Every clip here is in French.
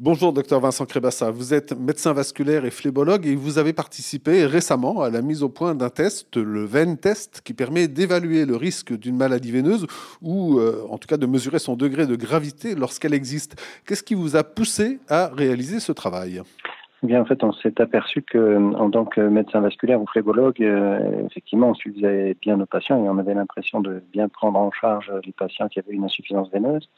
Bonjour, docteur Vincent Crébassa. Vous êtes médecin vasculaire et phlébologue et vous avez participé récemment à la mise au point d'un test, le VEN test, qui permet d'évaluer le risque d'une maladie veineuse ou euh, en tout cas de mesurer son degré de gravité lorsqu'elle existe. Qu'est-ce qui vous a poussé à réaliser ce travail? Eh Bien, en fait, on s'est aperçu que, en tant que médecin vasculaire ou phlébologue, euh, effectivement, on suivait bien nos patients et on avait l'impression de bien prendre en charge les patients qui avaient une insuffisance veineuse.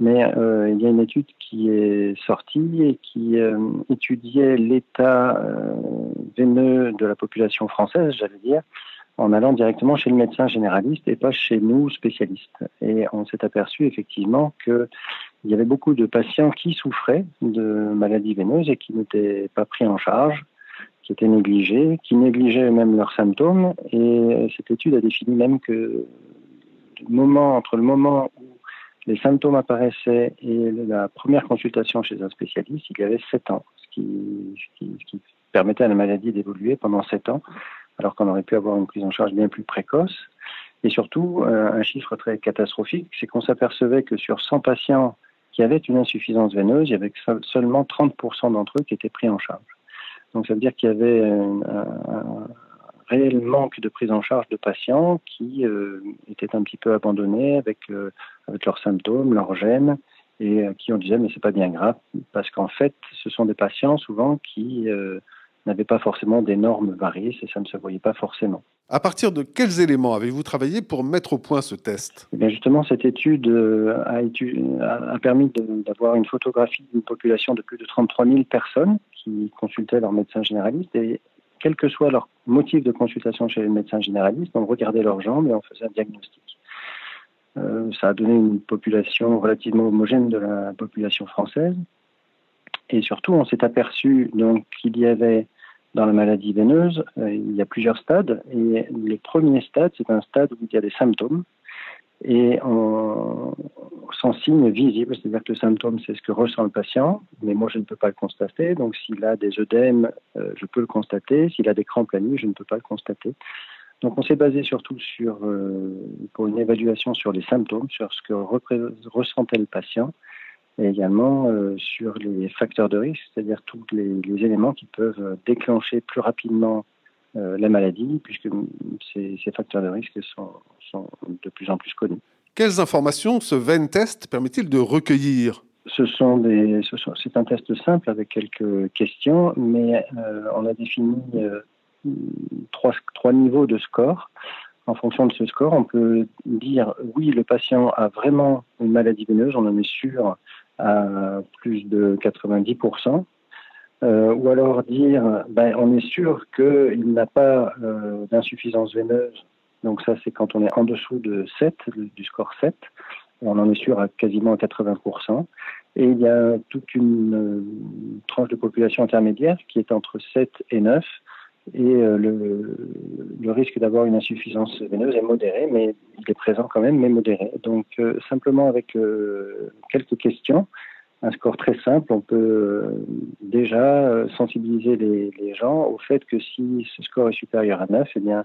Mais euh, il y a une étude qui est sortie et qui euh, étudiait l'état euh, veineux de la population française, j'allais dire, en allant directement chez le médecin généraliste et pas chez nous spécialistes. Et on s'est aperçu effectivement qu'il y avait beaucoup de patients qui souffraient de maladies veineuses et qui n'étaient pas pris en charge, qui étaient négligés, qui négligeaient même leurs symptômes. Et cette étude a défini même que moment, entre le moment où les symptômes apparaissaient et la première consultation chez un spécialiste, il y avait 7 ans, ce qui, permettait à la maladie d'évoluer pendant 7 ans, alors qu'on aurait pu avoir une prise en charge bien plus précoce. Et surtout, euh, un chiffre très catastrophique, c'est qu'on s'apercevait que sur 100 patients qui avaient une insuffisance veineuse, il y avait seulement 30% d'entre eux qui étaient pris en charge. Donc ça veut dire qu'il y avait un, réel manque de prise en charge de patients qui euh, étaient un petit peu abandonnés avec, euh, avec leurs symptômes, leurs gènes, et qui on disait mais c'est pas bien grave parce qu'en fait ce sont des patients souvent qui euh, n'avaient pas forcément des normes variées et ça ne se voyait pas forcément. À partir de quels éléments avez-vous travaillé pour mettre au point ce test? Eh bien Justement, cette étude a, a permis d'avoir une photographie d'une population de plus de 33 000 personnes qui consultaient leur médecin généraliste et quel que soit leur motif de consultation chez le médecin généraliste, on regardait leurs jambes et on faisait un diagnostic. Euh, ça a donné une population relativement homogène de la population française. Et surtout, on s'est aperçu qu'il y avait dans la maladie veineuse, euh, il y a plusieurs stades. Et le premier stade, c'est un stade où il y a des symptômes et on, signe visible, c'est-à-dire que le symptôme, c'est ce que ressent le patient, mais moi, je ne peux pas le constater. Donc, s'il a des œdèmes, euh, je peux le constater. S'il a des crampes la nuit, je ne peux pas le constater. Donc, on s'est basé surtout sur, euh, pour une évaluation sur les symptômes, sur ce que ressentait le patient, et également euh, sur les facteurs de risque, c'est-à-dire tous les, éléments qui peuvent déclencher plus rapidement la maladie, puisque ces, ces facteurs de risque sont de plus en plus connus. Quelles informations ce VEN test permet-il de recueillir? Ce sont des, c'est un test simple avec quelques questions, mais euh, on a défini euh, trois, niveaux de score. En fonction de ce score, on peut dire oui, le patient a vraiment une maladie veineuse, on en est sûr à plus de 90%. Euh, ou alors dire ben, on est sûr qu'il n'a pas d'insuffisance veineuse donc ça, c'est quand on est en dessous de 7, du score 7. On en est sûr à quasiment 80%. Et il y a toute une euh, tranche de population intermédiaire qui est entre 7 et 9. Et euh, le, risque d'avoir une insuffisance veineuse est modéré, mais il est présent quand même, mais modéré. Donc euh, simplement avec quelques questions, un score très simple, on peut déjà sensibiliser les, les, gens au fait que si ce score est supérieur à 9, eh bien,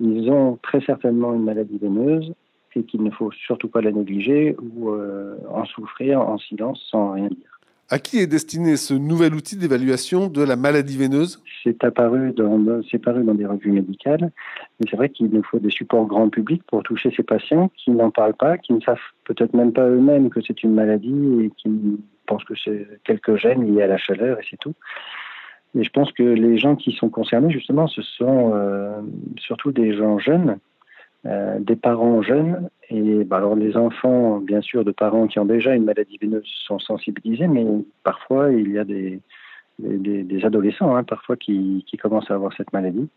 ils ont très certainement une maladie veineuse et qu'il ne faut surtout pas la négliger ou euh, en souffrir en silence sans rien dire. À qui est destiné ce nouvel outil d'évaluation de la maladie veineuse? C'est apparu dans, paru dans des revues médicales, mais c'est vrai qu'il nous faut des supports grand public pour toucher ces patients qui n'en parlent pas, qui ne savent peut-être même pas eux-mêmes que c'est une maladie et qui pensent que c'est quelques gènes liés à la chaleur et c'est tout. Et je pense que les gens qui sont concernés, justement, ce sont euh, surtout des gens jeunes, euh, des parents jeunes. Et bah, alors, les enfants, bien sûr, de parents qui ont déjà une maladie veineuse sont sensibilisés, mais parfois, il y a des, adolescents, hein, parfois, qui, commencent à avoir cette maladie.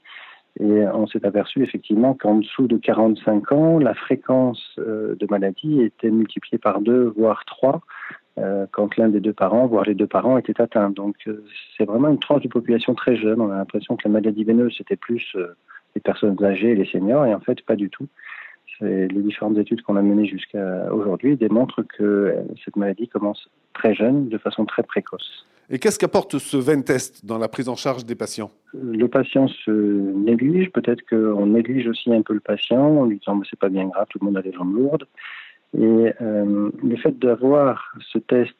Et on s'est aperçu effectivement qu'en dessous de 45 ans, la fréquence euh, de maladie était multipliée par deux, voire trois, quand l'un des deux parents, voire les deux parents, étaient atteints. Donc euh, c'est vraiment une tranche de population très jeune. On a l'impression que la maladie veineuse, c'était plus euh, les personnes âgées et les seniors, et en fait, pas du tout. Les différentes études qu'on a menées jusqu'à aujourd'hui démontrent que cette maladie commence très jeune, de façon très précoce. Et qu'est-ce qu'apporte ce VEN test dans la prise en charge des patients? Le patient se néglige, peut-être qu'on néglige aussi un peu le patient en lui disant c'est pas bien grave, tout le monde a les jambes lourdes. Et euh, le fait d'avoir ce test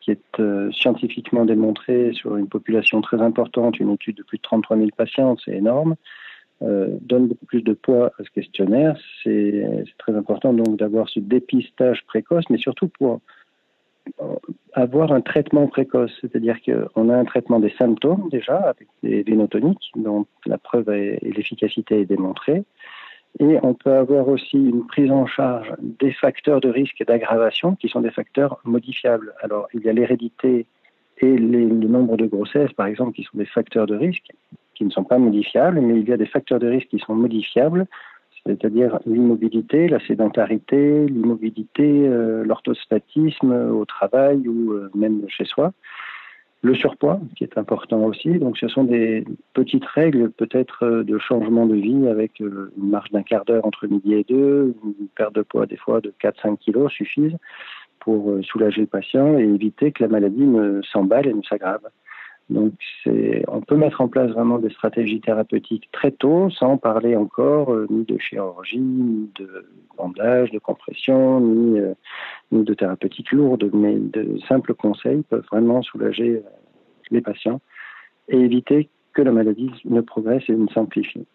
qui est euh, scientifiquement démontré sur une population très importante, une étude de plus de 33 000 patients, c'est énorme, euh, donne beaucoup plus de poids à ce questionnaire. C'est très important donc d'avoir ce dépistage précoce, mais surtout pour avoir un traitement précoce, c'est-à-dire qu'on a un traitement des symptômes déjà avec des vénotoniques dont la preuve et l'efficacité est démontrée. Et on peut avoir aussi une prise en charge des facteurs de risque et d'aggravation qui sont des facteurs modifiables. Alors, il y a l'hérédité et le nombre de grossesses, par exemple, qui sont des facteurs de risque qui ne sont pas modifiables, mais il y a des facteurs de risque qui sont modifiables, c'est-à-dire l'immobilité, la sédentarité, l'immobilité, euh, l'orthostatisme au travail ou euh, même chez soi. Le surpoids, qui est important aussi. Donc, ce sont des petites règles, peut-être, euh, de changement de vie avec euh, une marge d'un quart d'heure entre midi et deux, une perte de poids, des fois, de 4-5 kilos suffisent pour euh, soulager le patient et éviter que la maladie ne s'emballe et ne s'aggrave. Donc, on peut mettre en place vraiment des stratégies thérapeutiques très tôt, sans parler encore ni de chirurgie, ni de bandage, de compression, ni de thérapeutiques lourdes, mais de simples conseils peuvent vraiment soulager euh, les patients et éviter que la maladie ne progresse et ne s'amplifie.